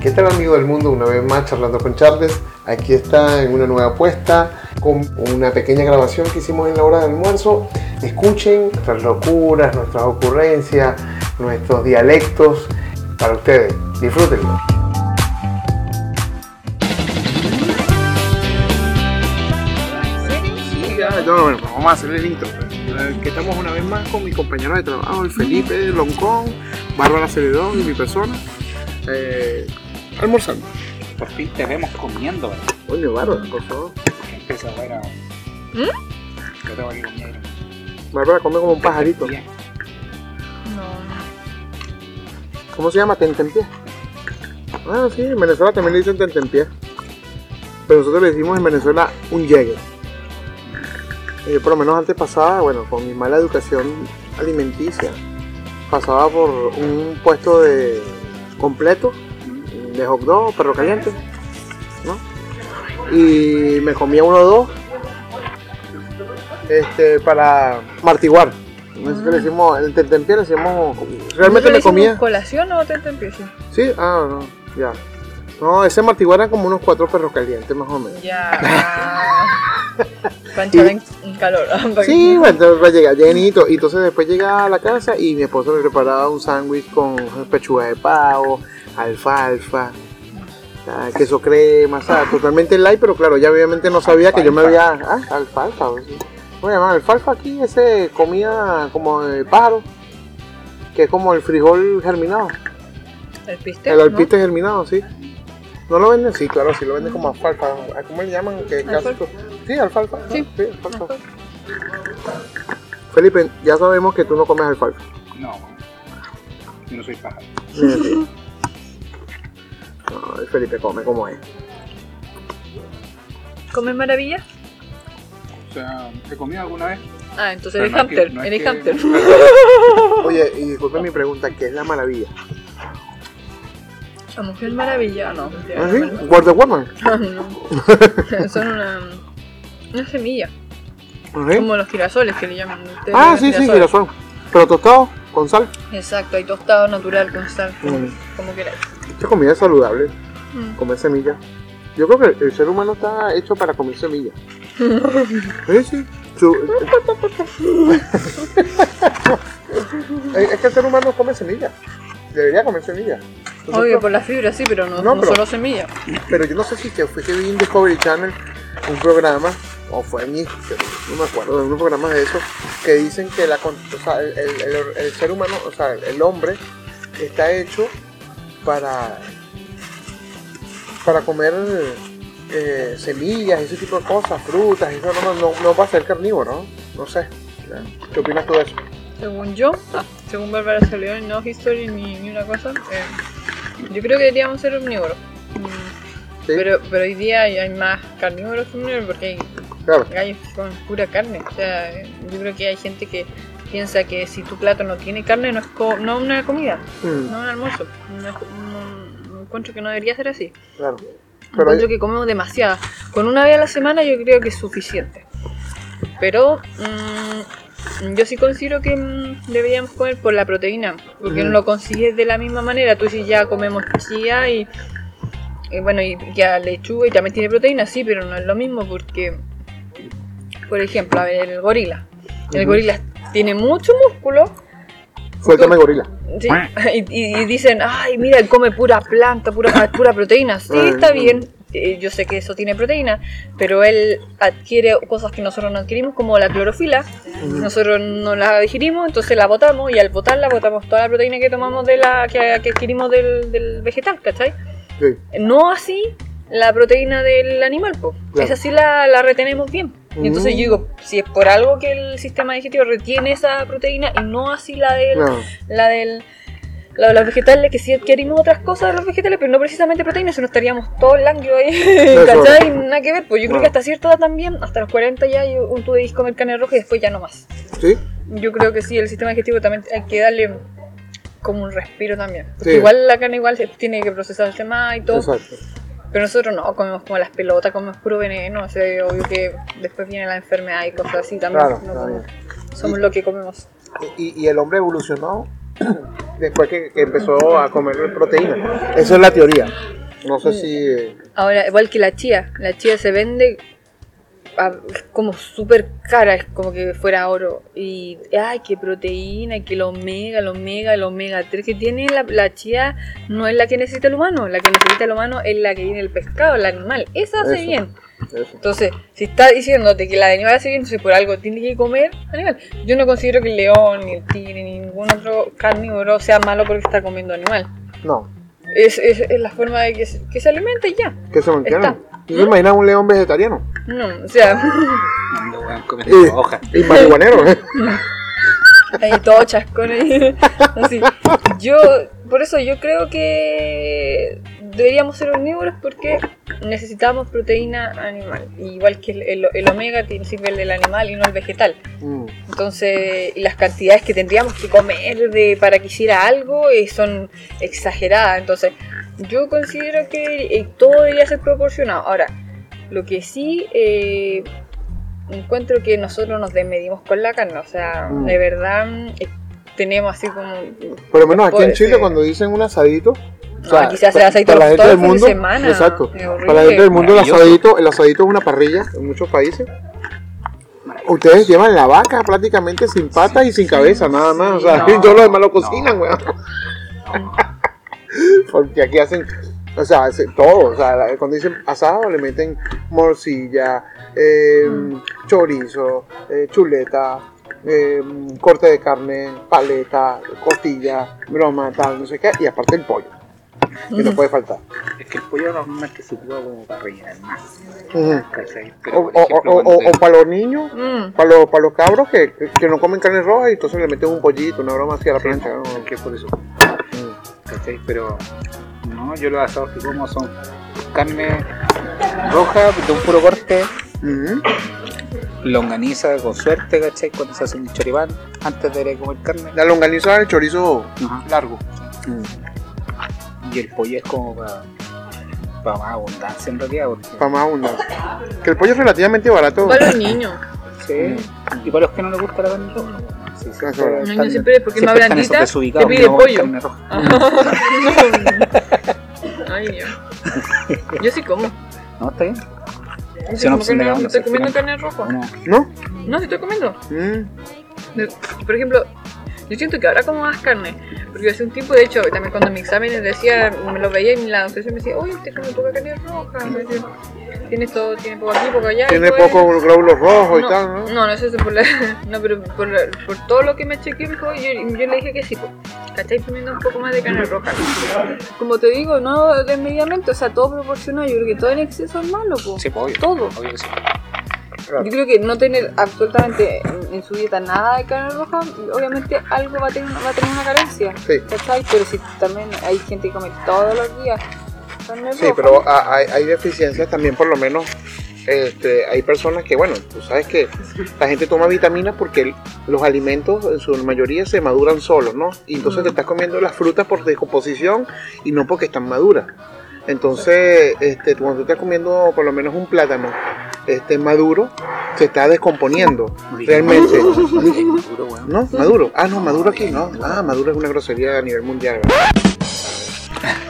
¿Qué tal amigo del mundo? Una vez más charlando con Charles. Aquí está en una nueva apuesta con una pequeña grabación que hicimos en la hora de almuerzo. Escuchen nuestras locuras, nuestras ocurrencias, nuestros dialectos para ustedes. Disfrútenlo. No, no, vamos a hacer el intro. Eh, Que estamos una vez más con mi compañero de trabajo, el Felipe Loncón, Bárbara Celedón y mi persona, eh, almorzando. Por fin te vemos comiendo, ¿verdad? Coño, Bárbara, por favor. Empieza bueno. ¿Mm? Yo tengo que comer. Bárbara come como un pajarito. No, ¿Cómo se llama? Tentempié. Ah, sí, en Venezuela también le dicen tentempié. Pero nosotros le decimos en Venezuela un llegue. Eh, Yo por lo menos antes pasaba, bueno, con mi mala educación alimenticia, pasaba por un puesto de completo, de hot dog, perro caliente, ¿no? Y me comía uno o dos este, para martiguar. Nosotros le decimos, el tentempié le decimos, realmente me comía. ¿Colación o te empieza? Sí, ah, no, ya. No, ese martiguar era como unos cuatro perros calientes más o menos. Ya. Panchar en, calor. Sí, bueno, entonces va a llegar llenito. Y entonces después llega a la casa y mi esposo le preparaba un sándwich con pechuga de pavo, alfalfa, ah, queso crema, ¿sabes? Totalmente light, pero claro, ya obviamente no sabía que yo me había... Ah, alfalfa. ¿cómo se llama? Alfalfa aquí, ese comida como de pájaro, que es como el frijol germinado. El piste. El ¿no? alpiste germinado, sí. ¿No lo venden? Sí, claro, sí lo venden como alfalfa. ¿Cómo le llaman? ¿Qué Alfalfa. Sí, alfalfa. Sí. alfalfa. Felipe, ya sabemos que tú no comes alfalfa. No, yo no soy pájaro. Sí. No, Felipe come como es. ¿Comes maravilla? O sea, ¿he comido alguna vez? Ah, entonces eres no es que- hamster. no es eres que- hamster. Oye, y disculpe mi pregunta, ¿qué es la maravilla? La mujer maravilla, no. ¿Ah, sí? Wonder Woman. no. Son una, una semilla. ¿Ah, sí? Como los girasoles que le llaman. ustedes Ah, sí, sí, girasol. Pero tostado, con sal. Exacto, hay tostado natural con sal. Como, Mm. como queráis. Esta comida es saludable, Mm. comer semillas. Yo creo que el ser humano está hecho para comer semillas. Sí, sí. Su- es que el ser humano come semillas. Debería comer semillas. Nosotros- Obvio, por la fibra sí, pero no, No, no pero- solo semilla. Pero yo no sé si que fue que vi en Discovery Channel un programa, o fue en no me acuerdo, de unos programas de eso, que dicen que la, con- o sea, el, el- el- el ser humano, o sea, el hombre, está hecho para, para comer eh, semillas, ese tipo de cosas, frutas, eso no, no, no va a ser carnívoro, ¿no? No sé. ¿Qué opinas tú de eso? Según yo, ah, según Bárbara Salió no History ni, ni una cosa, eh, yo creo que deberíamos ser omnívoros. ¿Sí? Pero, pero hoy día hay, más carnívoros que omnívoros porque hay Claro. gallos comen pura carne. O sea, yo creo que hay gente que piensa que si tu plato no tiene carne no es co- no una comida, Mm, no un almuerzo. No, es- no- no encuentro que no debería ser así. claro. Pero Encuentro hay- que comemos demasiada. Con una vez a la semana yo creo que es suficiente. Pero mm, yo sí considero que mm, deberíamos comer por la proteína. Porque no lo consigues de la misma manera. Tú si ya comemos chía y, y bueno, y ya lechuga y también tiene proteína, sí, pero no es lo mismo porque, por ejemplo, a ver, el gorila. El Ujú. gorila tiene mucho músculo. Suéltame gorila. Sí, y, y- dicen, ay, mira, él come pura planta, pura, pura proteína. Sí, está bien, eh, yo sé que eso tiene proteína, pero él adquiere cosas que nosotros no adquirimos, como la clorofila. Nosotros no la digerimos, entonces la botamos, y al botarla botamos toda la proteína que tomamos de la que, que adquirimos del, del vegetal, ¿cachai? Sí. No así la proteína del animal, pues. Claro. Esa sí la, la retenemos bien. Y entonces yo digo, si es por algo que el sistema digestivo retiene esa proteína y no así la del No. la del la de los vegetales, que sí adquirimos otras cosas de los vegetales, pero no precisamente proteínas, si no estaríamos todos languidos ahí, Eso. ¿cachai? Nada que ver, pues yo creo No. que hasta cierta edad también, hasta los 40 ya yo, tú debes comer carne roja y después ya no más. ¿Sí? Yo creo que sí, el sistema digestivo también hay que darle como un respiro también. Porque Sí. igual la carne igual tiene que procesarse más y todo, Exacto. Pero nosotros no, comemos como las pelotas, comemos puro veneno, o sea, obvio que después viene la enfermedad y cosas así también. Claro, no comemos- somos Y- lo que comemos. Y, y el hombre evolucionó después que, que empezó a comer proteína. Esa es la teoría. No sé si... eh, Ahora, igual que la chía, la chía se vende como súper cara, es como que fuera oro. Y, ay, qué proteína, que el omega, el omega, el omega 3 que tiene la, la chía no es la que necesita el humano, la que necesita el humano es la que viene el pescado, el animal. Esa hace Eso. bien. eso. Entonces, si está diciéndote que la de animal hace bien, entonces por algo tiene que comer animal. Yo no considero que el león, ni el tigre, ni ningún otro carnívoro sea malo porque está comiendo animal. No, Es, es, es la forma de que se, que se y ya. que se mantiene. Está. ¿Tú te imaginas un león vegetariano? No, o sea, weón, comiendo Y, marihuanero, ¿eh? ahí todo chascón ahí. Así. Yo, por eso yo creo que deberíamos ser omnívoros porque necesitamos proteína animal. Igual que el, el- el omega tiene sirve el del animal y no el vegetal. Mm. Entonces, y las cantidades que tendríamos que comer de, para que hiciera algo eh, son exageradas. Entonces, yo considero que eh, todo debería ser proporcionado. Ahora, lo que sí eh, encuentro que nosotros nos desmedimos con la carne. O sea, Mm. de verdad eh, tenemos así como... Por lo menos aquí en Chile ser. cuando dicen un asadito, No, aquí se hace asadito para la gente todo del el fin de mundo, semana. exacto. Para la gente del mundo el asadito, el asadito es una parrilla en muchos países. Ustedes llevan la vaca prácticamente sin patas y sin cabeza, nada más. O sea, no. y todo lo demás lo cocinan, weón. Porque aquí hacen, o sea, hace todo. O sea, cuando dicen asado le meten morcilla, eh, Mm. chorizo, eh, chuleta, eh, corte de carne, paleta, costilla, broma, tal, no sé qué. Y aparte el pollo, que no puede faltar. Es que el pollo normalmente se ocupa como para rellenar más. O, Pero, o- ejemplo, o- o- para los niños, Mm. para los, para los cabros que, que no comen carne roja y entonces le meten un pollito, una broma así a la Sí, plancha. ¿no? es que por eso. Mm. ¿cachai? Pero no, yo los asados que como son carne roja de un puro corte, longaniza con suerte, ¿cachai? Cuando se hace un choripán antes de comer carne. La longaniza el chorizo Ajá. largo. Y el pollo es como para más abundancia en realidad. Porque, Para más abundante. Que el pollo es relativamente barato. Para los niños. sí. Y para los que no les gusta la carne roja. Sí, es siempre verdad. Los están- niños siempre, porque es más blandita, te que pide no pollo. carne roja. Ay, Dios. Yo sí como. No, está bien. Si sí no, pues, no, no estoy comiendo carne roja. ¿No? No, sí estoy comiendo. Mm. Por ejemplo, yo siento que ahora como más carne. Porque hace un tiempo, de hecho, también cuando en mi examen decía, me lo veía y la docente me decía, oye, usted come poca carne roja. Me decía, tiene poco aquí, poco allá. Tiene todo eso". poco glóbulos rojos y tal, ¿no? No, no es eso por la, no, pero por, la- por todo lo que me chequeé, me dijo, yo, yo le dije que sí, pues, ¿cachai? Poniendo un poco más de carne roja. Como te digo, no desmedidamente, o sea, todo proporcionado, yo creo que todo en exceso es malo, pues. Sí, pues, obvio. Todo. Obvio que sí. Yo creo que no tener absolutamente en, en su dieta nada de carne roja, obviamente algo va a tener, va a tener una carencia. Sí. ¿Cachai? Pero si también hay gente que come todos los días carne Sí, roja. pero ha- hay, hay deficiencias también, por lo menos. Este, hay personas que, bueno, tú sabes que la gente toma vitaminas porque los alimentos en su mayoría se maduran solos, ¿no? Y entonces Mm. te estás comiendo las frutas por descomposición y no porque están maduras. Entonces, este, cuando tú estás comiendo por lo menos un plátano este, maduro, se está descomponiendo realmente. ¿No? Maduro. Ah, no, Maduro aquí no. Ah, Maduro es una grosería a nivel mundial. ¿verdad?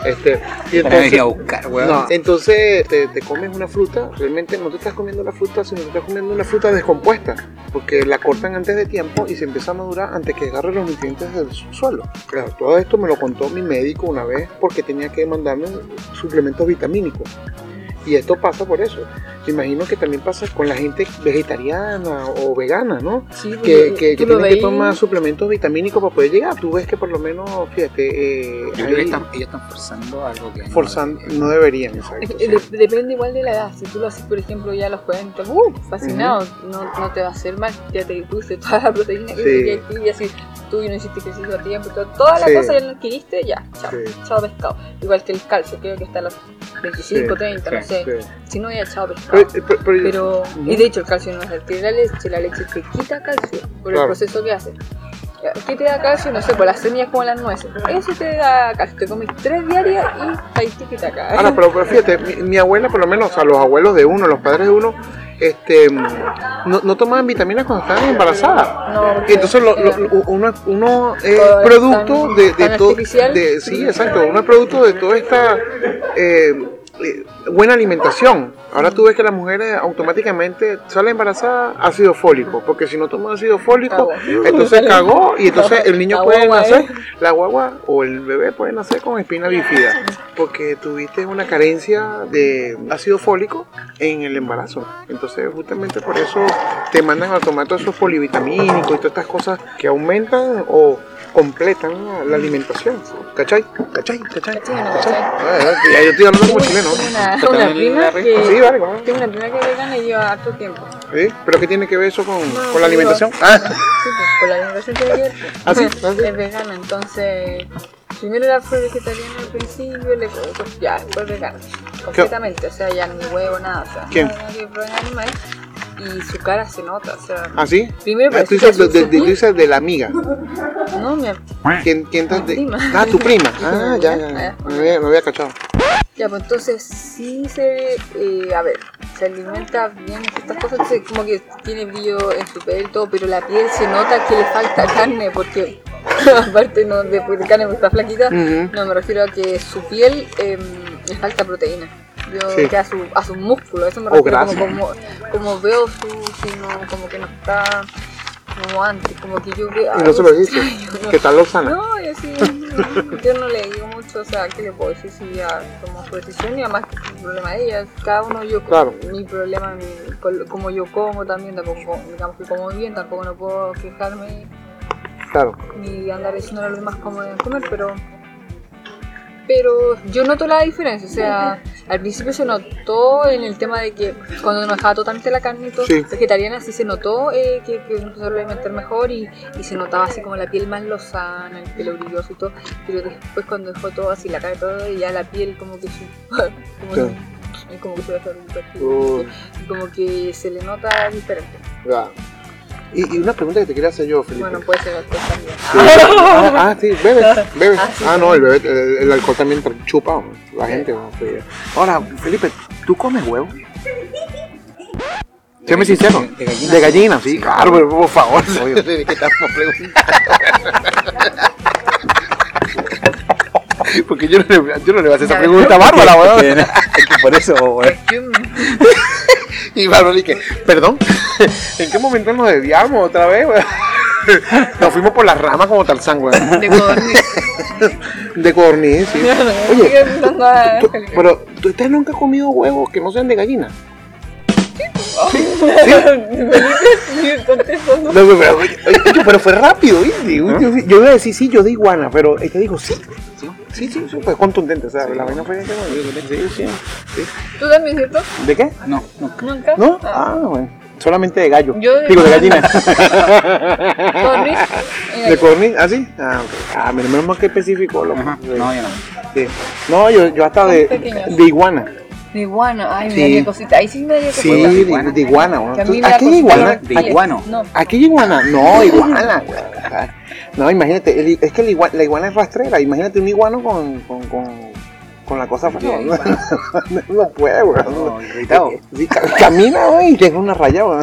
Este, y entonces, a buscar, no, entonces te, te comes una fruta, realmente no te estás comiendo la fruta, sino te estás comiendo una fruta descompuesta, porque la cortan antes de tiempo y se empieza a madurar antes que agarre los nutrientes del su- suelo. Claro, todo esto me lo contó mi médico una vez porque tenía que mandarme suplementos vitamínicos. Y esto pasa por eso. Me imagino que también pasa con la gente vegetariana o vegana, ¿no? Sí, que, que, que tienen que tomar suplementos vitamínicos para poder llegar. Tú ves que por lo menos, fíjate, eh, Yo creo que están, ellos están forzando algo que no forzando, deberían. no deberían, exacto. depende igual de la edad. Si tú lo haces, por ejemplo, ya a los 40, ¡uh! Fascinado, no, no te va a hacer mal. Ya te tuviste toda la proteína que Sí. que aquí, y así tú no hiciste ejercicio a tiempo, todo- toda la Sí. cosa ya la adquiriste, ya, chao, Sí. chao pescado. Igual que el calcio, creo que hasta los 25, Sí, 30, no sé. Si no, ya chao pescado. Pero, pero- pero- Pero, Ujú. y de hecho, el calcio no es adquirir la leche, la leche te quita calcio por Claro. el proceso que hace. ¿Qué te da calcio? No sé, por las semillas como las nueces. Eso te da calcio. Te comes tres diarias y ahí te quita acá. Ahora, pero, pero fíjate, mi, mi abuela, por lo menos, o sea, los abuelos de uno, los padres de uno, este, no, no tomaban vitaminas cuando estaban embarazadas. No, Entonces lo- lo- lo- uno, uno es producto tan- de, de todo, sí, exacto, uno es producto de toda esta eh, eh, buena alimentación. Ahora tú ves que las mujeres automáticamente sale embarazada ácido fólico, porque si no toma ácido fólico, Cagó. entonces cagó y entonces el niño La puede nacer, ¿eh? la guagua o el bebé puede nacer con espina bífida, porque tuviste una carencia de ácido fólico en el embarazo. Entonces justamente por eso te mandan a tomar todos esos polivitamínicos y todas estas cosas que aumentan o completan la alimentación. ¿Cachai? ¿Cachai? ¿Cachai? ¿Cachai no ¿Cachai? Ah, ya yo estoy hablando como chileno. Tengo una, Pero una prima la que. Sí, vale, vale. Tengo una prima que es vegana y lleva harto tiempo. ¿Sí? ¿Pero qué tiene que ver eso con, No, con la digo- alimentación? Ah, Sí, pues con la alimentación tiene que ver. pues. ¿Ah, sí? ¿Ah, sí? Es vegana, entonces. Primero era fue vegetariana al principio, le, pues, ya, después vegana. Completamente, o sea, ya ni huevo, nada. O sea, ¿Quién? nada que provenga animales. Y su cara se nota, o sea. ¿Ah, sí? Primero Ah, tú dices de, de- de- dices la amiga. No, mi ¿Quién, quién Mi prima. Ah, tu prima. Ah, ya, ya. ya. Ah. Me había, me había cachado. Ya, pues entonces sí se, eh, a ver, se alimenta bien estas cosas, entonces como que tiene brillo en su piel y todo, pero la piel se nota que le falta carne, porque aparte no de, de carne porque está flaquita, no me refiero a que su piel em, le falta proteína. Yo Sí. que a su, a su músculo, eso me O refiero como, como, como veo su, sino como que no está como antes, como que yo veo Y no se lo extraño, no. ¿Qué tal Lozana? No, yo sí, no, yo no le digo mucho, o sea, ¿qué le puedo decir? Si ya tomó su decisión y además que es un problema de ella, cada uno yo, Claro. mi problema, mi, como yo como también, tampoco, como- digamos que como bien, tampoco no puedo quejarme Claro. ni andar diciendo a los demás cómo deben comer, pero pero yo noto la diferencia, o sea, al principio se notó en el tema de que cuando no dejaba totalmente la carne y todo, Sí. vegetariana sí se notó eh, que, que empezó a alimentar mejor y, y se notaba así como la piel más lozana, el pelo brilloso y todo, pero después cuando dejó todo así, la cara y todo, y ya la piel como que como, Sí. como que se va a hacer un perfil, Uy. como que se le nota diferente. Y, y una pregunta que te quería hacer yo, Felipe. Bueno, puede ser alcohol también. Sí. Ah, ah, sí, bebe, bebe. Ah, sí, Ah, sí. no, el, bebé, el, el alcohol también chupa la gente. Sí. Ahora, Felipe, ¿tú comes huevo? Séme sincero. De gallina. De gallina, sí, claro, pero por favor. Obvio. ¿De qué estamos preguntando? Porque yo no, le, yo no le voy a hacer esa pregunta a Bárbara, weón. Es que por eso, weón. Y Bárbara dije, perdón, ¿en qué momento nos desviamos otra vez, weón? Nos fuimos por las ramas como Tarzán, weón. De codorniz. De codorniz, sí. Oye, tú- pero ¿tú- ¿usted nunca ha comido huevos que no sean de gallina? No, pero, fue rápido, ¿viste? Yo, iba a decir sí, yo de iguana, pero este dijo sí. Sí, sí, sí, fue contundente, o sea, la vaina fue sí, sí, sí. ¿Tú también, cierto? ¿De qué? No, nunca. ¿Nunca? ¿No? Ah, bueno. Solamente de gallo. Yo de Digo, de gallina. Codorniz y ¿De corniz? ¿Ah, sí? Ah, ok. Ah, menos mal que especificó, loco. Ajá. No, yo no. Sí. No, yo, yo hasta de, pequeños. de iguana. De iguana, ay, me Sí. daría cosita. Ahí sí me daría cosita. Sí, de de, iguana. de iguana. ¿Aquí iguana? De iguano. No. ¿Aquí hay iguana? No, iguana. No, imagínate, el- es que el la iguana es rastrera. Imagínate un iguano con, con, con, con la cosa. Sí, No, no puede, güey. No, irritado. Sí, camina, güey, y tiene una raya.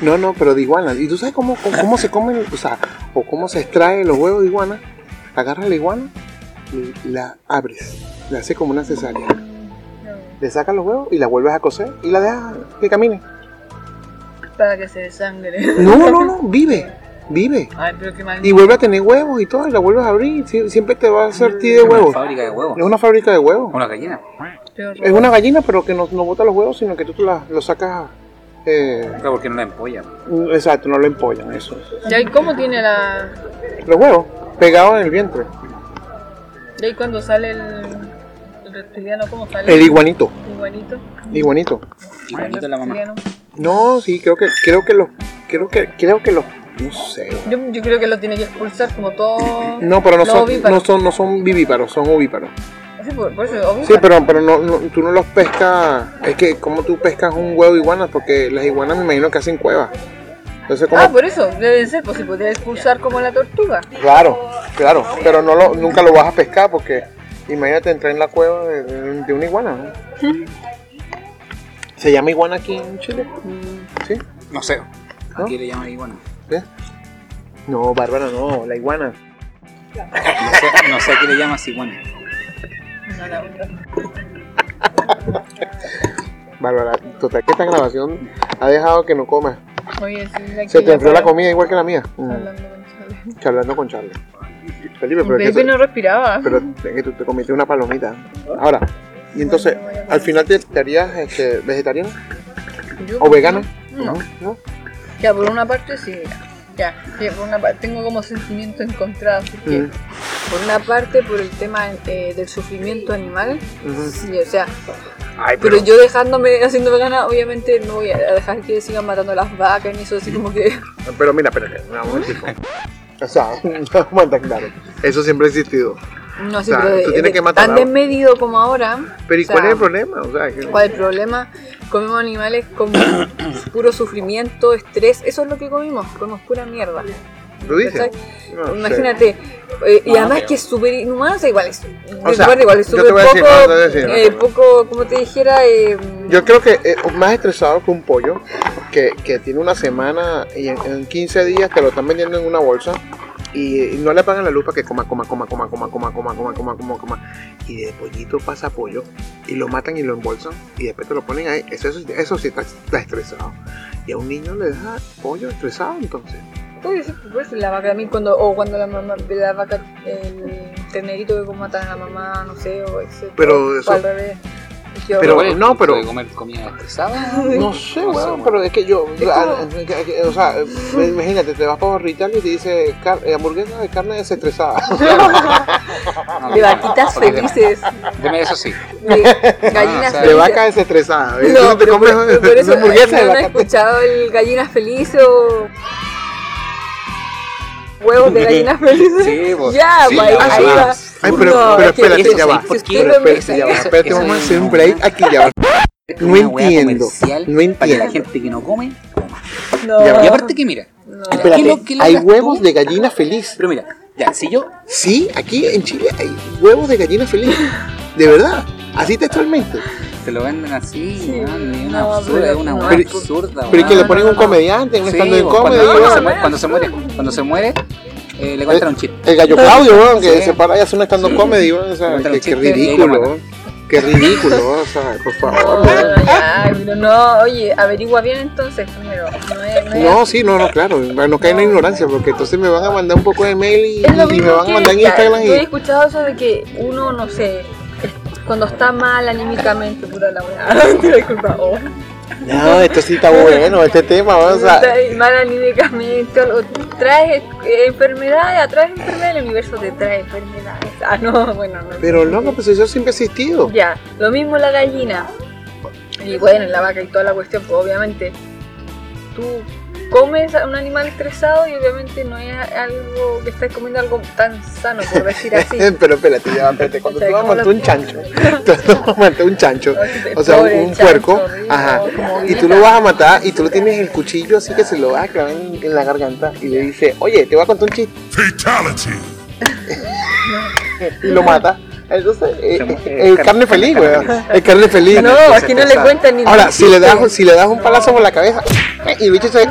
No, no, pero de iguana. ¿Y tú sabes cómo, cómo, cómo se comen, o sea, o cómo se extrae los huevos de iguana? Agarras la iguana y la abres. La haces como una cesárea. Le sacas los huevos y la vuelves a coser y la dejas que camine. Para que se desangre. No, no, no, vive, vive. Ay, pero qué mal. Y vuelve a tener huevos y todo, y la vuelves a abrir. Sie- Siempre te va a hacer ti de Una huevos. fábrica de huevos. Es una fábrica de huevos. Una gallina. Es una gallina, pero que no, no bota los huevos, sino que tú la- los sacas. eh, Claro, porque no la empolla. exacto, no lo empollan, eso. ¿Y ahí cómo tiene la. Los huevos, pegados en el vientre. ¿Y ahí cuando sale el. el reptiliano, cómo sale? El iguanito, iguanito. iguanito. Iguanito la mamá. No, sí, creo que, creo que los, creo que, creo que los, no sé. Yo, yo creo que lo tiene que expulsar como todo. No, pero no son, ovíparos. no son, no son vivíparos, son ovíparos. Sí, por, por eso, obvio. Sí, pero, pero no, no- tú no los pescas. Es que, como tú pescas un huevo de iguanas? Porque las iguanas me imagino que hacen cuevas. Entonces. Ah, por eso, debe ser, pues si podría expulsar como la tortuga. Claro, claro. Pero no lo, nunca lo vas a pescar porque Imagínate entrar en la cueva de, una iguana, ¿no? ¿Se llama iguana aquí en Chile? ¿Sí? No sé. ¿No? Aquí le llaman iguana. ¿Sí? No, Bárbara, no, la iguana. No sé, no sé a qué le llamas iguana. No, la. Bárbara, total que esta grabación ha dejado que no comas. Oye, sí, la Se te enfrió la comida igual que la mía. Mm. Hablando con Chale. Charlando con Charlie. Felipe, pero, es que no respiraba. pero es que tú te comiste una palomita. Ahora, y entonces, al final te, te harías este, vegetariano Yo, o vegano. No. ¿no? Ya, por una parte sí. Ya, ya, por una parte tengo como sentimiento encontrado. Porque, Mm. por una parte, por el tema eh, del sufrimiento animal. Sí, o sea, Ay, pero yo dejándome, haciendo vegana, obviamente no voy a dejar que sigan matando las vacas ni eso, así como que. Pero mira, espérate, un momentico. O sea, estar claro. Eso siempre ha existido. No, sí, O sea, pero de- tú tienes de- que matar tan desmedido como ahora. Pero ¿y o sea, cuál es el problema? O sea, que- ¿Cuál es el problema? Comemos animales con puro sufrimiento, estrés. Eso es lo que comimos. Comemos pura mierda. ¿Tú dices? No. Imagínate. eh, y No, además que es súper inhumano, o sea, igual es. O sea, igual es yo súper decir, poco. no, te voy a decir, no, eh, no. poco, como te dijera. eh, Yo creo que eh, más estresado que un pollo que, que tiene una semana y en, en 15 días te lo están vendiendo en una bolsa y, no le pagan la luz para que coma, coma, coma, coma, coma, coma, coma, coma, coma, coma, coma. Y de pollito pasa pollo y lo matan y lo embolsan y después te lo ponen ahí. Eso, eso, eso sí está, está estresado. Y a un niño le deja pollo estresado entonces. Sí, pues la vaca también cuando, o cuando la mamá, la vaca, el ternerito que matan a la mamá, no sé, o ese. Pero eso- al revés. Pero- horror. no, pero- ¿De comer comida estresada? No sé, No weón, pero es que yo, Es ah, eh, o sea, eh, imagínate, te vas para Rital y te dice car- eh, hamburguesa de carne desestresada. No, de vaquitas felices, Deme eso sí. de gallinas sea, de felices. vaca desestresada. No, no te pero pero por eso hamburguesa ¿no de vaca. escuchado el gallinas felices o huevos de gallinas felices? Sí, pues, ya, sí, pues ahí, ah, va. Ay, pero, No, pero espérate, eso ya va. espérate, ya va. Eso- Espérate, eso vamos a hacer un break aquí ya va. No entiendo, no Para que la entiendo. gente que no come, coma. No. Ya. Y aparte que mira, No. ¿qué Espérate, lo- qué lo hay huevos tú? de gallina feliz. Pero mira, ya, si yo Sí, aquí en Chile hay huevos de gallina feliz. De verdad, así textualmente. te lo venden así, Sí, una no, absurda, pero es una absurda, Pero es que le ponen un comediante, un Sí, estando en pues, comedy. cuando, cuando se weón. muere, cuando se muere, cuando se muere, eh, le cuentan un chiste. El gallo Claudio, weón, que Sí. se para y hace un stand-up comedy, weón, o sea, Cuéntale que, que chiste y lo ridículo, matan. weón. Qué ridículo, weón, o sea, por No, favor. no, ya, pero no, oye, averigua bien entonces primero. No, es, no, es No, sí, no, no, claro, no cae en la ignorancia, porque entonces me van a mandar un poco de mail y, y me van a que mandar en Instagram Yo he y... escuchado eso de que uno, no sé, cuando está mal anímicamente, puta la weá. Mentira, disculpa. Oh. No, esto sí está bueno, este tema, weón, o sea... Está mal anímicamente, o, o traes enfermedades, atraes enfermedades, el universo te trae enfermedades. Ah, no, bueno, no. Pero loco, pues eso siempre ha existido. Ya, lo mismo la gallina. Y bueno, la vaca y toda la cuestión, pues obviamente tú comes a un animal estresado y obviamente no es algo que estés comiendo algo tan sano, por decir así. Pero espérate, ya, espérate, cuando O sea, tú vas a como matar lo- un chancho, tú vas a matar un chancho, o sea, Pobre un, chancho, puerco, ajá, y tú lo vas a matar y tú lo tienes el cuchillo así que se lo vas a clavar en, en la garganta y le dice, oye, te voy a contar un chiste Fatality. y lo mata. Entonces, eh, eh, eh, el carne- feliz, feliz. El carne feliz. No, aquí no le cuentan ni Ahora, si le das, si le das un palazo por la cabeza y el bicho se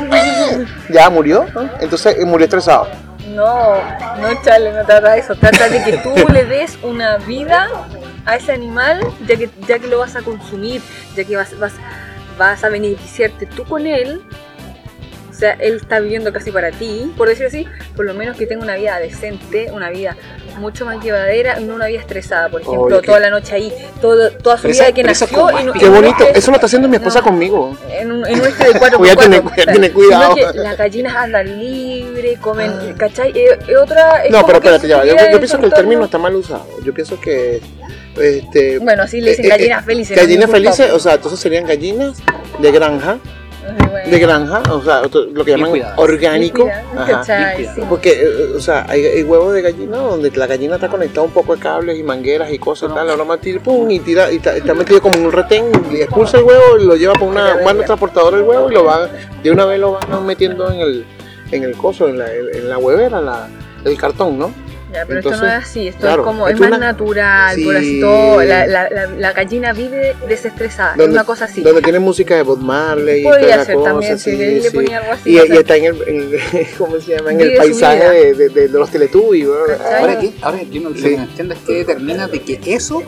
ya murió, entonces eh, murió estresado. No, no, chale, no trata de eso. Trata de que tú le des una vida a ese animal, ya que, ya que lo vas a consumir, ya que vas, vas, vas a beneficiarte tú con él. Sea, él está viviendo casi para ti, por decir así, por lo menos que tenga una vida decente, una vida mucho más llevadera no una vida estresada. Por ejemplo, qué- toda la noche ahí, todo, toda su vida esa- que nació. en, Qué bonito, eso lo está haciendo mi esposa no, conmigo. En un, en un este de 4 Voy a por cuatro, tener cuidado. las gallinas andan libre, comen, ¿cachai? Es, es otra. No, pero espérate, ya, yo, yo en pienso que el término está mal usado. Yo pienso que este Bueno, así le dicen eh, eh, gallinas felices. ¿no? gallinas felices, o sea, entonces serían gallinas de granja. De granja, o sea, lo que llaman orgánico. Porque, eh, o sea, hay, hay huevos de gallina donde la gallina está conectada un poco de cables y mangueras y cosas y tal. Ahora más tira, pum, y tira, y está, está metido como en un retén, y expulsa el huevo, y lo lleva por una mano transportadora el huevo y lo van, de una vez lo van metiendo en el, en el coso, en la, en la huevera, la, el cartón, ¿no? Ya, pero esto no es así, esto claro, es como, es más una- natural, por Sí. así todo. La, la, la, la gallina vive desestresada, es una cosa así. Donde tiene música de Bob Marley y Podría toda la ser cosa, también, sí, si le- ponía algo así, Y, o y sea. está en el, en ¿cómo se llama? En el paisaje de, de- de- de los Teletubbies. Ahora, ¿qué? Ahora yo no, lo Sí. que no entiendo es que determina de que eso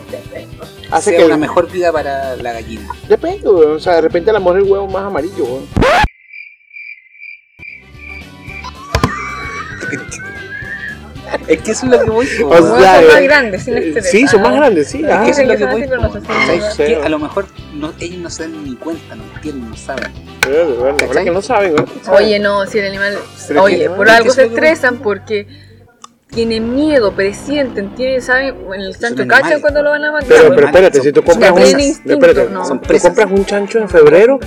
Hace sea que una mejor vida para la gallina. Depende. O sea, de repente a lo mejor el huevo más amarillo. Es que eso es lo que voy. O sea, son eh, más grandes, sin eh, estrés. Sí, son más grandes, sí. Es ah. A lo mejor no, ellos no se dan ni cuenta, no entienden, no saben. La verdad ¿Cachai? que no saben. Oye, no, si el animal. Pero Oye, por algo se estresan porque tienen miedo, presienten, tienen, saben, en el chancho cachan cuando lo van a matar. Pero, pero espérate, si tú compras son- un, espérate, no. Tú compras un chancho en febrero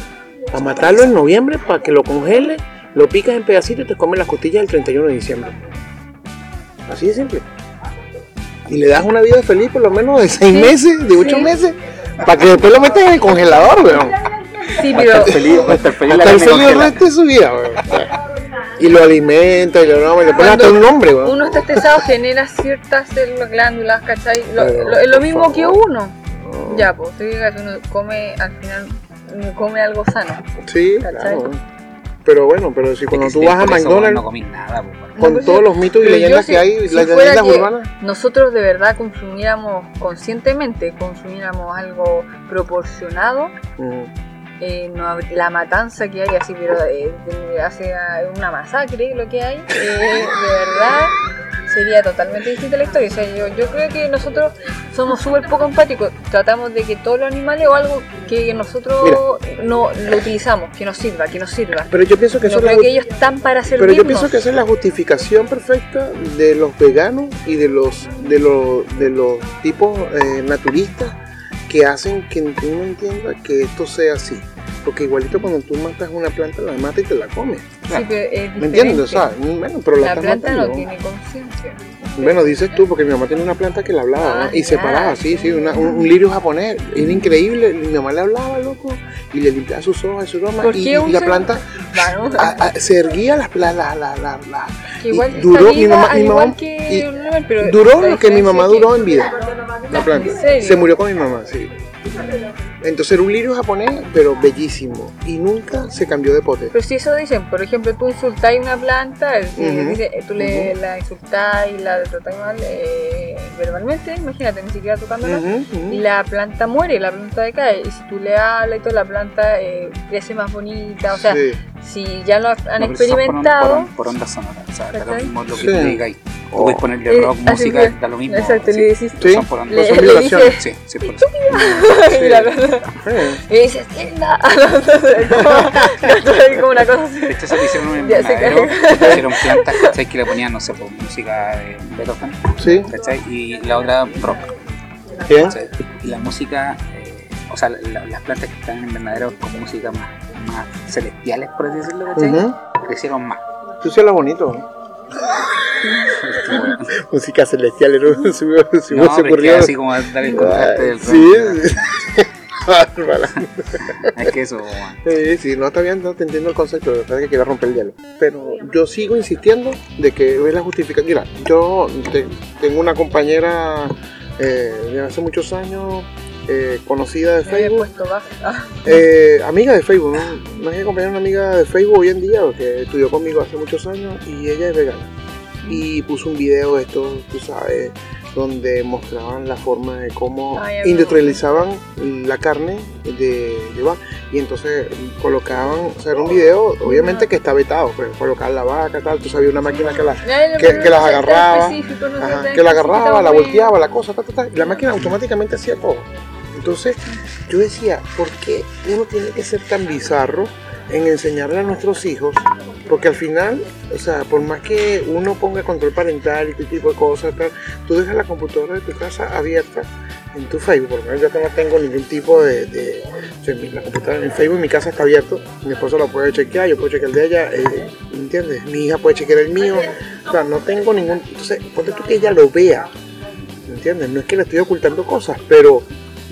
para matarlo en noviembre para que lo congele, lo picas en pedacitos y te comes las costillas el 31 de diciembre. Así de simple. Y le das una vida feliz por lo menos de 6 Sí, meses, de 8 sí. meses, para que después lo metas en el congelador, weón. Sí, pero. estar feliz, estar feliz el feliz resto de su vida, weón. Y lo alimenta y le, no, le pones hasta un nombre, weón. Uno está estresado, genera ciertas células, glándulas, ¿cachai? Lo, Pero, lo- lo mismo que uno. Ya, pues, tú digas, uno come, al final, uno come algo sano. Sí, ¿Cachai? claro. Pero bueno, pero si cuando tú vas a McDonald's No comí nada, pues, con pues, todos los mitos y leyendas si- que hay, si las leyendas urbanas. Nosotros de verdad consumiéramos conscientemente, consumiéramos algo proporcionado, Mm. Eh, no la matanza que hay así, pero eh, hace ah, una masacre lo que hay, eh, de verdad sería totalmente distinta la historia. O sea, yo, yo creo que nosotros somos súper poco empáticos, tratamos de que todos los animales o algo que nosotros no lo utilizamos, que nos sirva, que nos sirva. Pero yo pienso que No creo la que ellos están para Pero servirnos. yo pienso que esa es la justificación perfecta de los veganos y de los de los de los tipos eh, naturistas que hacen que tú no entiendas que esto sea así. Porque igualito cuando tú matas una planta, la matas y te la comes. Sí, pero es ¿Me entiendes? O sea, bueno, pero la, la planta matando. no tiene conciencia. Bueno, dices tú, porque mi mamá tenía una planta que le hablaba, Ah, ¿no? Y se ya. paraba, sí, sí, una- un, un lirio japonés. Era increíble. Mi mamá le hablaba, loco, y le limpiaba sus hojas y su broma. ¿Por Y, y la planta a- a- se erguía las la, la, la, la, la- igual duró, mi mamá- mi mamá- que y Duró lo que mi mamá duró en vida. La planta. Se murió con mi mamá, sí. Entonces era un lirio japonés, pero bellísimo. Y nunca se cambió de pote. Pero si eso dicen, por ejemplo, tú insultás una planta, si Ujú. dice- tú le, Ujú. la insultás y la tratás mal eh, verbalmente, imagínate, ni siquiera tocándola, y la planta muere, la planta decae. Y si tú le hablas y toda la planta eh, crece más bonita, o sea, Sí. si ya lo han No, experimentado. Por, por ondas sonoras. O sea, da lo ¿Cachai? mismo lo que Sí. tú digas. Tú Oh. puedes ponerle Eh, rock, así música, da lo mismo. Exacto, sí. le decís. Sí. Son por ondas. Le, son Sí, sí, por eso. y dices, tienda. como, como una cosa así. De hecho, se le hicieron un invernadero, hicieron plantas, ¿cachai? Que le ponían, no sé, por música de Beethoven, Sí. ¿cachai? Y la otra rock, Bien. Y la música, eh, o sea, la- las plantas que están en invernaderos con música más, más celestiales, por así decirlo, ¿cachai? Crecieron más. Tú sí bonito. Música celestial, ¿no? No, se ocurrió. así como dar el contraste del Sí. rock. Bárbara. Es que eso, weón. Sí, sí, no está bien, no te entiendo el concepto, de verdad que quiero romper el hielo. Pero yo sigo insistiendo de que es la justificación. Mira, yo te- tengo una compañera eh, de hace muchos años, eh, conocida de Facebook, eh, amiga de Facebook, ¿no? Más que compañera, una amiga de Facebook hoy en día, que estudió conmigo hace muchos años y ella es vegana. Y puso un video de esto, tú sabes, donde mostraban la forma de cómo industrializaban la carne de, de vaca. Y entonces colocaban, o sea, era un video, obviamente que está vetado, pues colocar la vaca, tal, tú sabías una máquina que la, que- pero que las agarraba, Ajá, que la agarraba, la volteaba, la cosa, ta, ta, ta, y la máquina automáticamente hacía todo. Entonces yo decía, ¿por qué uno tiene que ser tan bizarro en enseñarle a nuestros hijos? Porque al final, o sea, por más que uno ponga control parental y este tipo de cosas, tal, tú dejas la computadora de tu casa abierta en tu Facebook, porque yo que no tengo ningún tipo de, o sea, la computadora en Facebook, mi casa está abierto, mi esposo la puede chequear, yo puedo chequear el de ella, eh, ¿entiendes? Mi hija puede chequear el mío, o sea, no tengo ningún, entonces, ponte tú que ella lo vea, ¿entiendes? No es que le estoy ocultando cosas, pero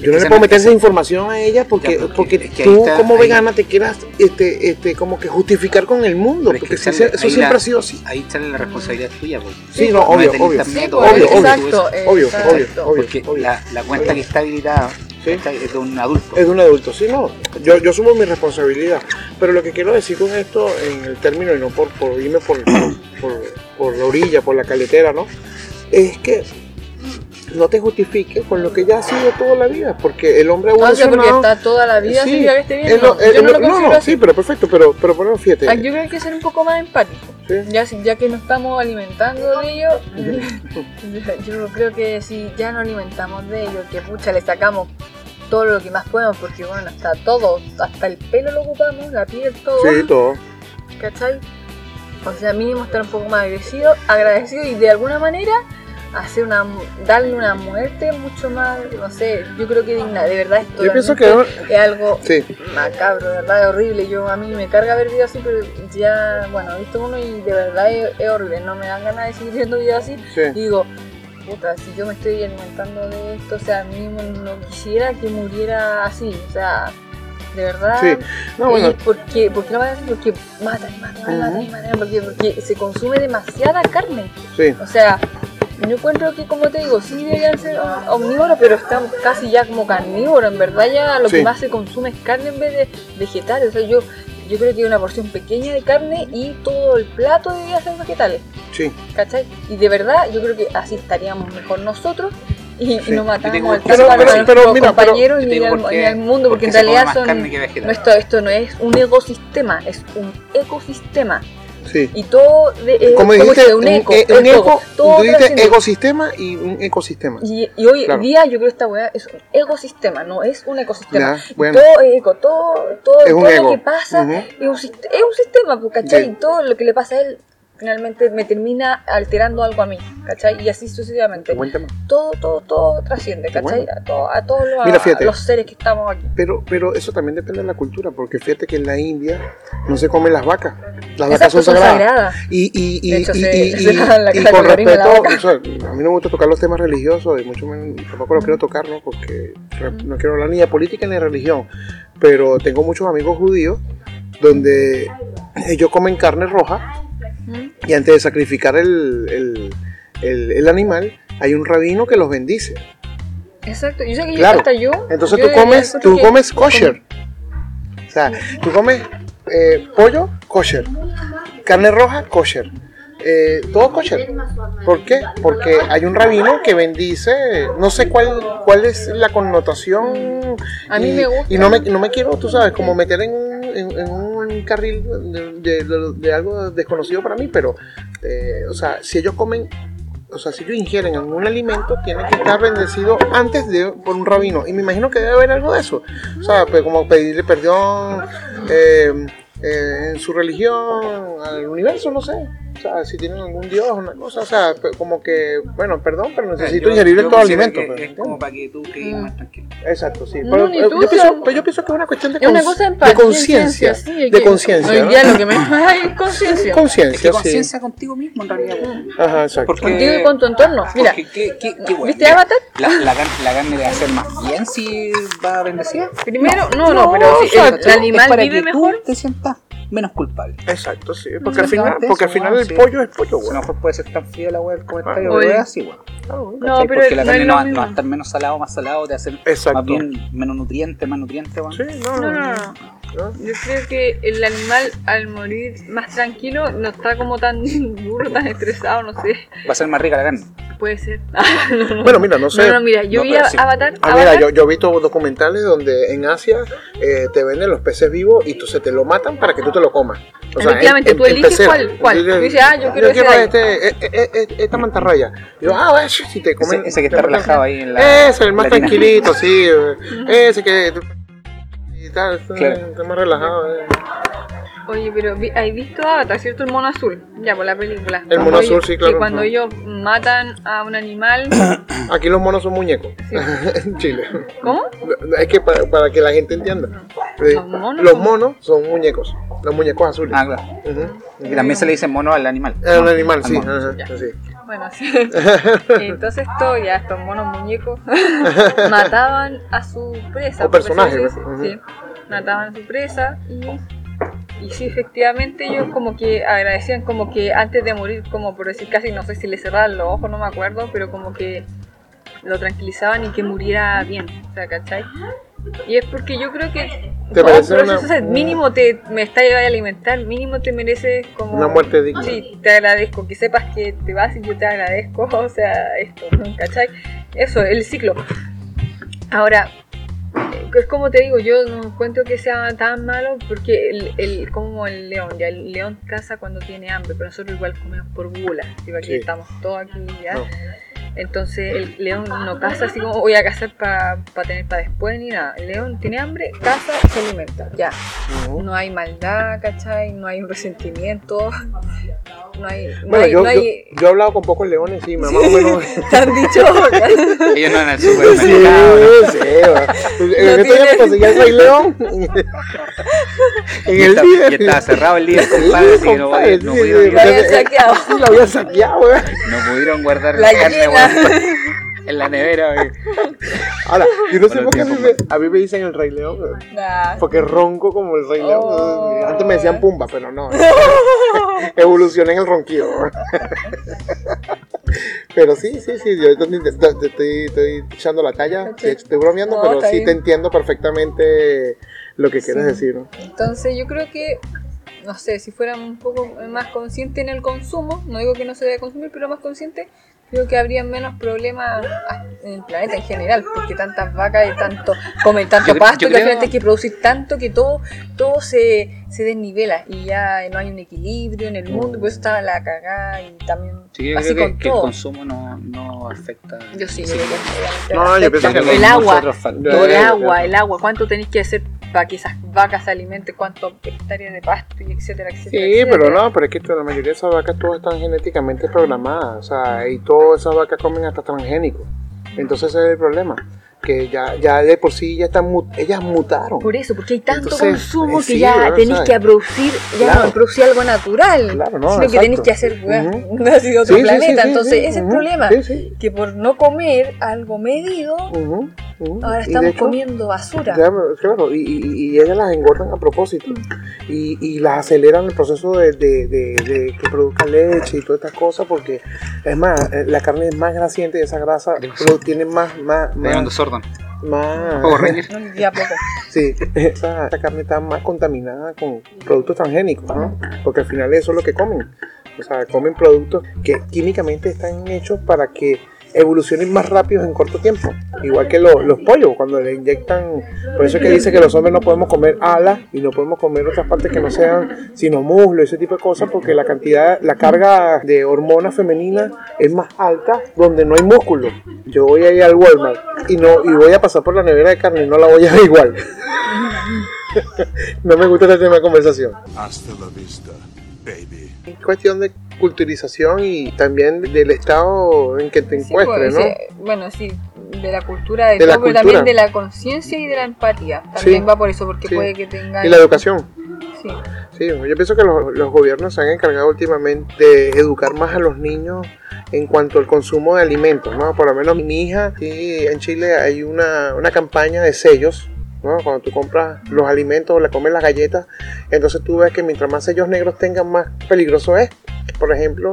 Yo no le puedo me- meter esa información a ella porque, Ya, porque porque es que ahí tú está- como ahí- vegana te quieras este, este, como que justificar con el mundo, Pero es que porque si sale- eso siempre la- ha sido así. Ahí sale la responsabilidad tuya, po. Sí, no, No obvio, obvio. Sí, pues, obvio, exacto, obvio, exacto. obvio, obvio, Porque obvio. la, la cuenta que está habilitada es de un adulto. Es de un adulto, sí, no. Yo, yo asumo mi responsabilidad. Pero lo que quiero decir con esto, en el término, y no por, por irme por, por, por la orilla, por la caletera, ¿no? Es que no te justifiques con lo que ya ha sido toda la vida, porque el hombre ha No, o sea, porque evolucionado. está toda la vida Sí, esté bien. no, yo no lo no, sí, pero perfecto, pero, pero bueno, fíjate. Ah, Yo creo que hay que ser un poco más empático. Sí. Ya, ya que nos estamos alimentando de ello, yo creo que si ya no alimentamos de ello, que pucha, le sacamos todo lo que más podemos, porque bueno, hasta todo, hasta el pelo lo ocupamos, la piel, todo, Sí, todo. ¿cachai? O sea, mínimo estar un poco más agradecido, agradecido y de alguna manera hacer una darle una muerte mucho más, no sé, yo creo que digna, de verdad esto Yo pienso que es algo Sí, macabro, de verdad es horrible. Yo a mí me carga ver videos así, pero ya, bueno, he visto uno y de verdad es, es horrible. No me dan ganas de seguir viendo videos así. sí. Y digo, puta, si yo me estoy alimentando de esto, o sea, mínimo no quisiera que muriera así, o sea, de verdad. Sí. No, bueno, ¿Y por qué? ¿Por qué a hacer? Porque matan, matan, matan, matan, porque, porque se consume demasiada carne. sí. O sea, yo encuentro que, como te digo, sí deberían ser om- omnívoros, pero están casi ya como carnívoros. En verdad, ya lo Sí. que más se consume es carne en vez de vegetales. O sea, yo, yo creo que una porción pequeña de carne y todo el plato debería ser vegetales. Sí. ¿Cachai? Y de verdad, yo creo que así estaríamos mejor nosotros y, y no matamos al pero- tanto a pero- pero mira, pero- compañeros digo al, mundo, porque en realidad son. carne que vegetal. No, esto, esto no es un ecosistema, es un ecosistema. Sí. Y todo de, eh, Como ¿cómo dijiste, un, un eco. e- un eco, eco, todo dijiste ecosistema y un ecosistema. Y, y hoy Claro. día yo creo que esta weá es un ecosistema, no es un ecosistema. Ya, bueno. Todo es eco, todo, todo, Es un todo lo que pasa Ujú. es, un, sist- es un sistema, pues, ¿cachai? Y todo lo que le pasa a él finalmente me termina alterando algo a mí, ¿cachai? Y así sucesivamente. Buen tema. Todo, todo, todo trasciende, ¿cachai? bueno. A, todo- a todos los, Mira, a fíjate. los seres que estamos aquí. Pero, pero eso también depende de la cultura, porque fíjate que en la India no se comen las vacas. Las vacas son son sagradas. sagradas. Y, y, y, De hecho, y, se- y- la- y con respeto, vaca. o sea, a mí no me gusta tocar los temas religiosos, y mucho menos, tampoco los quiero tocar, ¿no? Porque no quiero hablar ni de política ni de religión. Pero tengo muchos amigos judíos donde ellos comen carne roja ¿Mm? y antes de sacrificar el, el, el- el animal, hay un rabino que los bendice. Exacto, yo sé que Claro. hasta yo. Entonces yo tú comes, tú comes kosher. O sea, tú comes eh, pollo kosher, carne roja kosher, eh, todo kosher. ¿Por qué? Porque hay un rabino que bendice, no sé cuál, cuál es la connotación. A mí y, me gusta. Y no me, no me quiero, tú sabes, como meter en un, en, en un carril de, de- algo desconocido para mí, pero, eh, o sea, si ellos comen o sea, si ellos ingieren algún alimento, tienen que estar bendecidos antes de por un rabino. Y me imagino que debe haber algo de eso. O sea, pues, como pedirle perdón eh, eh, en su religión, al universo, no sé. O sea, si tienen algún dios, una cosa. O sea, pues, como que, bueno, todo, pero necesito Yo- ingerir todo alimento. que pues, Es como para que tú quedes Mm. más tranquilo. Exacto, sí. No, Pero, eh, tú, yo, o pienso, pero yo pienso que es una cuestión de, Es una cons- cosa de de empatía, conciencia. sí, de conciencia. Hoy ¿no? día lo que menos hay es conciencia. Es Conciencia, sí. conciencia contigo mismo en realidad. Ajá, exacto. Porque- Contigo y con tu entorno. Mira, Porque qué, qué, qué bueno. ¿viste Mira, Avatar? La, la, car- la carne debe hacer más bien si va bendecida. Primero, no, no, pero si el, animal vive que mejor. te sientas menos culpable. Exacto, sí. Porque al final, porque al final weón, el sí. pollo es pollo, A lo güey. mejor puede ser tan fría la weá del comentario, Oye. pero es así, weón. No, ¿Cachai? pero Porque la no carne es no, va- no va a estar menos salado, más salado, te hacer Exacto. más bien menos nutriente, más nutriente, weón. Sí, no, No, ¿no? Yo creo que el animal al morir más tranquilo no está como tan duro, tan estresado, no sé. Va a ser más rica la carne. Puede ser. Bueno, mira, no sé. No, no, mira, yo No, vi a sí. Avatar. Ah, mira, Avatar yo, yo he visto documentales donde en Asia eh, te venden los peces vivos y tú, se te lo matan para que tú te lo comas. O sea, Efectivamente, tú eliges pecera. cuál- cuál. Entonces, Tú dices, ah, yo quiero ese de ahí. este, eh, eh, eh, esta mantarraya. Y yo, ah, si te comen. Ese, ese que está relajado ahí en la. Ese, el más tranquilito, sí. eh, Ese que. Y tal, está, Claro. está más relajado. eh. Oye, pero vi- ¿has visto Avatar, cierto? El mono azul. Ya, por la película. El mono azul, ellos- sí, claro. Que cuando ellos matan a un animal. Aquí los monos son muñecos. en Chile. ¿Cómo? Es que para, para que la gente entienda. Eh, Los monos los son- monos son muñecos. Los muñecos azules. Ah, claro. Y también se le dice mono al animal. ¿no? animal, Al sí. ajá, sí. Bueno, sí. Entonces esto, ya estos monos muñecos mataban a su presa. O personajes, así, ¿no? Mataban a su presa y, y sí, efectivamente ellos como que agradecían como que antes de morir, como por decir casi, no sé si le cerraban los ojos, no me acuerdo, pero como que lo tranquilizaban y que muriera bien, o sea, ¿cachai? Y es porque yo creo que ¿Te todo parece proceso, una- o sea, mínimo te me está llevando a alimentar, mínimo te mereces como Una muerte digna. Sí, te agradezco, que sepas que te vas y yo te agradezco, o sea, esto, ¿no? ¿cachai? Eso, el ciclo. Ahora, es como te digo, yo no encuentro que sea tan malo porque el, el como el león, ya el león caza cuando tiene hambre, pero nosotros igual comemos por gula, digo, aquí Sí. estamos todos aquí ya. No. Entonces el león no caza así como voy a cazar para tener para después ni nada. El león tiene hambre, caza, se alimenta, ya. No hay maldad, ¿cachai? No hay un resentimiento. No hay. No Bueno, hay, yo, no hay... yo, yo he hablado con pocos leones o menos... Te han dicho. Ellos no en el Sí, supermercado. ¿no? sí, va. En este día el Rey León. En el líder. y estaba cerrado el Sí, compadre, que no, sí, pudieron, sí, Lo habían saqueado. Sí, lo habían saqueado, weón. no pudieron guardar La carne en la nevera. weón. Ahora, yo no sé por qué a mí, me, a mí me dicen el Rey León. weón. Nah. Porque ronco como el Rey León. Oh. Antes me decían Pumba, pero no. Evolucioné en el ronquido. Pero sí, sí, sí, yo estoy, estoy- estoy- echando la talla, sí, estoy bromeando, No, pero sí bien. te entiendo perfectamente lo que quieres Sí. decir. ¿no? Entonces yo creo que, no sé, si fuera un poco más consciente en el consumo, no digo que no se debe consumir, pero más consciente, creo que habría menos problemas ah, en el planeta en general, porque tantas vacas y tanto comen tanto Yo pasto yo que al final hay que producir tanto que todo, todo se, se desnivela y ya no hay un equilibrio en el mundo, pues está la cagada y también Sí, yo así creo con que, que el todo. consumo no, no afecta. Yo sí, Sí. yo creo que No, yo pienso que el agua, el Claro, agua, el agua, cuánto tenéis que hacer para que esas vacas se alimenten, cuántos hectáreas de pasto y etcétera, etcétera. Sí, etcétera. pero no, pero es que la mayoría de esas vacas todas están genéticamente programadas, o sea, y todas esas vacas comen hasta transgénicos. Entonces ese es el problema, que ya, ya de por sí ya están, ellas mutaron. Por eso, porque hay tanto Entonces, consumo eh, que sí, ya ¿verdad? tenéis que producir, ya claro. no producir algo natural, Claro, no, sino que exacto. tenéis que hacer weá, Ujú. así de otro Sí, planeta. sí, Entonces, ese es el ujú, problema, Sí, sí. que por no comer algo medido, ujú, ahora estamos hecho, comiendo basura. Claro, claro, y, y- y ellas las engordan a propósito y, y las aceleran el proceso de, de- de- de que produzca leche y todas estas cosas porque es más, eh, la carne es más grasiente y esa grasa produ- tiene más, más, más, Sordon. más. No, ya poco. sí, esa, esa carne está más contaminada con productos transgénicos, ¿no? Porque al final eso es lo que comen, o sea, comen productos que químicamente están hechos para que evolucionen más rápido en corto tiempo. Igual que lo- los pollos, cuando le inyectan, por eso es que dice que los hombres no podemos comer alas y no podemos comer otras partes que no sean sino muslo, ese tipo de cosas, porque la cantidad, la carga de hormonas femeninas es más alta donde no hay músculo. Yo voy a ir al Walmart y no y voy a pasar por la nevera de carne y no la voy a ver igual. no me gusta este tema de conversación. Hasta la vista, baby. Es cuestión de culturización y también del estado en que te Sí, encuentres, pues, ¿no? sí, bueno, sí, de la cultura, de, De la todo, pero cultura. también de la conciencia y de la empatía. También Sí, va por eso, porque sí. puede que tenga... Y la educación. Sí. Sí, yo pienso que los, los gobiernos se han encargado últimamente de educar más a los niños en cuanto al consumo de alimentos, ¿no? Por lo menos mi hija, aquí en Chile hay una, una campaña de sellos, ¿no? Cuando tú compras los alimentos o le comes las galletas, entonces tú ves que mientras más sellos negros tengan, más peligroso es. Por ejemplo,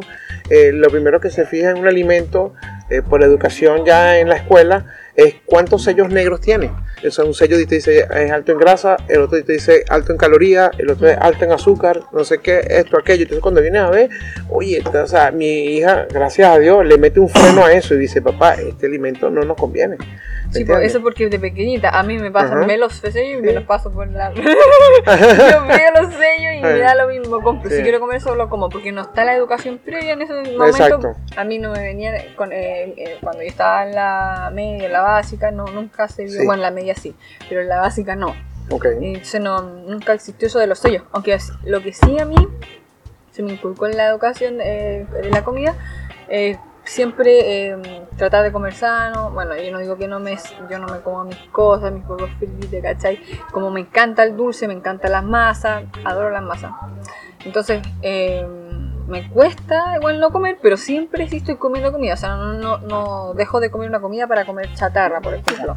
eh, lo primero que se fija en un alimento eh, por educación ya en la escuela es cuántos sellos negros tiene. O sea, un sello te dice es alto en grasa, el otro te dice alto en calorías, el otro es alto en azúcar, no sé qué, esto, aquello. Entonces cuando vienes a ver, oye, o sea, mi hija, gracias a Dios, le mete un freno a eso y dice, papá, este alimento no nos conviene. ¿Me Sí, pues, entiendes? eso porque de pequeñita a mí me pasan me los sellos y me los paso por la... Yo veo los sellos y me Sí. da lo mismo, compro. Sí. Si quiero comer solo como, porque no está la educación previa en ese momento. Exacto. A mí no me venía, con, eh, eh, cuando yo estaba en la media, en la básica, no, nunca se vio, Sí. bueno, en la media sí, pero en la básica no. Ok. Y Entonces no, nunca existió eso de los sellos. Aunque lo que sí a mí se me inculcó en la educación eh, de la comida, eh, siempre eh, tratar de comer sano. Bueno, yo no digo que no me, yo no me como mis cosas, mis huevos fritos, ¿cachai? Como me encanta el dulce, me encantan las masas, adoro las masas. Entonces, eh, me cuesta igual no comer, pero siempre sí estoy comiendo comida. O sea, no, no, no dejo de comer una comida para comer chatarra, por ejemplo.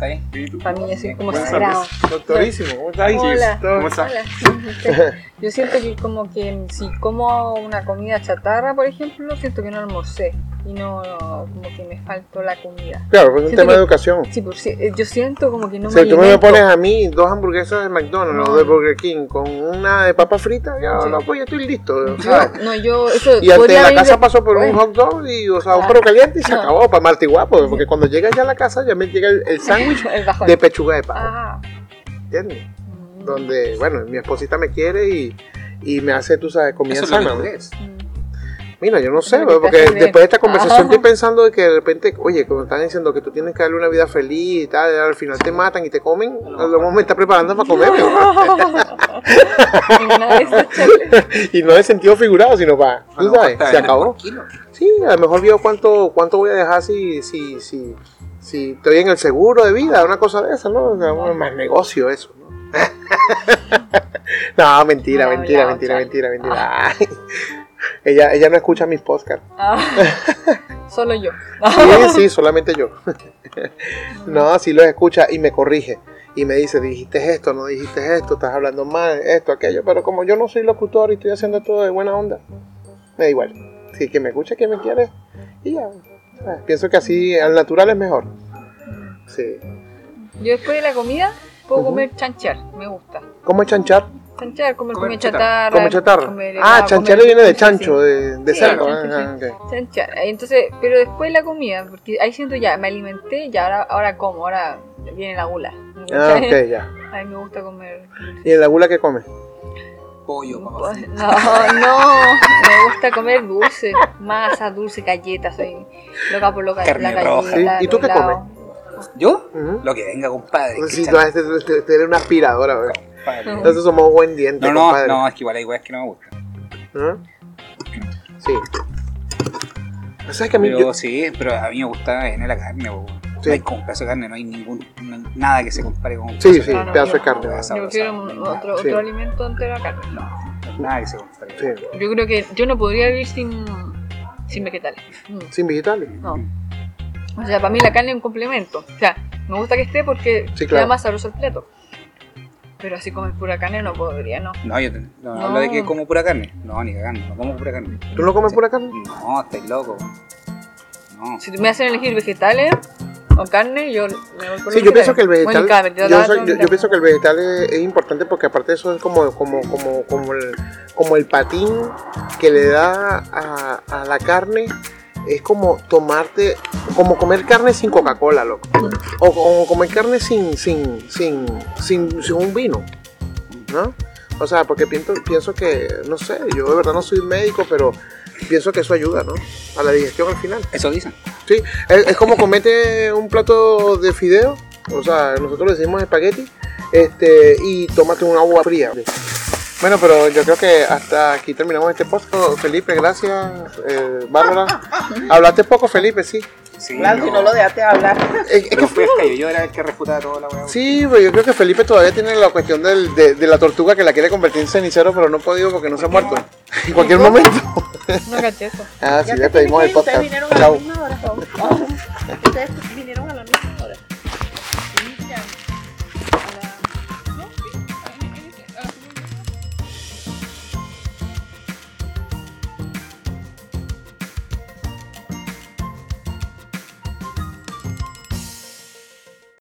Para mí es como sagrado. Doctorísimo, ¿cómo estás? Hola. ¿Cómo está? Hola. Yo siento que como que si como una comida chatarra, por ejemplo, siento que no almorcé y no como que me faltó la comida. Claro, pues es un tema de educación. Sí, por si, eh, yo siento como que no si me tú me alimento. pones a mí dos hamburguesas de McDonald's o No. de Burger King con una de papa frita, ya Sí. no, pues ya estoy listo. Yo- ¿sabes? no, yo eso Y en la casa de- pasó por un hot dog y, o sea, un Ah. perro caliente y se No. acabó para Marty Guapo. Porque cuando llega ya a la casa ya me llega el, el sándwich de pechuga de pavo. Ah. ¿Entiendes? Mm. Donde, bueno, mi esposita me quiere y, y me hace, tú sabes, comida Eso es lo que sana. tú ¿no? crees. Mm. Mira, yo no sé, porque después de esta conversación Ajá. estoy pensando de que de repente, oye, como están diciendo que tú tienes que darle una vida feliz y tal, y al final te matan y te comen, a lo mejor me está preparando para de chale. y no en sentido figurado, sino para, A tú sabes, se acabó. Sí, a lo mejor vio cuánto, cuánto voy a dejar si, si, si, si estoy en el seguro de vida, una cosa de esa, ¿no? O sea, bueno, más negocio eso, ¿no? no, mentira, No, mentira, ya, mentira, chale. mentira, mentira, Ay. Ella, ella no escucha mis podcasts. Ah. Solo yo. Sí, sí, solamente yo. no, sí los escucha y me corrige. Y me dice, dijiste esto, no dijiste esto, estás hablando mal, esto, aquello. Pero como yo no soy locutor y estoy haciendo todo de buena onda, me da igual. Sí, que me escuche, que me quiere. Y ya. Pienso que así al natural es mejor. Sí. Yo después de la comida puedo comer chanchar, me gusta. ¿Cómo es chanchar? Chanchar, comer Comer comida chatarra. ¿Cómo chatarra? comer Ah, chanchar comer- viene de chancho, sí. de, de Sí, cerdo. ah, sí, ah. Chanchar. Entonces, pero después la comida, porque ahí siento ya, me alimenté y ahora, ahora como, ahora viene la gula. Ah, ok, ya. A mí me gusta comer. ¿Y en la gula qué come? Pollo, No, papá. no, me gusta comer dulce, masa, dulce, galletas, soy loca por loca Carne la roja. galleta, Sí, ¿y tú qué helados. ¿Yo? Lo que venga, compadre. Sí, que tú tú- tú eres una aspiradora, güey. compadre. Entonces somos buen diente, No, no, compadre. no, es que igual hay weas que no me gustan. ¿Ah? Sí. ¿Sabes que a mí Pero yo- sí, pero a mí me gusta en la carne, po. Sí. No hay como un pedazo de carne, no hay ningún, no hay nada que se compare con un Sí, pedazo sí, No, no, pedazo de carne. Yo prefiero nada. otro, Sí. otro alimento antes de la carne. No, nada que se compare. Sí. Yo creo que yo no podría vivir sin, sin vegetales. Mm, Sin vegetales. No. O sea, para mí la carne es un complemento. O sea, me gusta que esté porque Sí, queda claro. más sabroso el plato. Pero así comer pura carne no podría, ¿no? No, yo te- no, No. hablo de que como pura carne. No, ni cagando, no como pura carne. ¿Tú no comes Sí. pura carne? No, estáis loco. No. Si me hacen elegir vegetales o carne, yo me voy por Sí, yo pienso que el vegetal, Bueno, yo, soy- yo- yo pienso que el vegetal es, es importante porque aparte eso es como, como, como, como, el, como el patín que le da a, a la carne, es como tomarte, como comer carne sin Coca-Cola, loco. O como comer carne sin, sin, sin, sin, sin un vino, ¿no? O sea, porque pienso, pienso que, no sé, yo de verdad no soy médico, pero pienso que eso ayuda, ¿no? A la digestión al final. Eso dicen. Sí, es, es como comete un plato de fideo, o sea, nosotros le decimos espagueti, este, y tómate un agua fría. Bueno, pero yo creo que hasta aquí terminamos este post. Felipe, gracias. Eh, Bárbara, hablaste poco, Felipe, sí. Sí, Claro, si no lo dejaste hablar. Es, es que, a callo, yo era el que refutaba toda la weá. sí, pero yo creo que Felipe todavía tiene la cuestión del- de, de la tortuga que la quiere convertir en cenicero, pero no ha podido porque no se ha muerto. En cualquier momento. No caché eso. Ah, sí, Ya se despedimos tiene el podcast. Chao.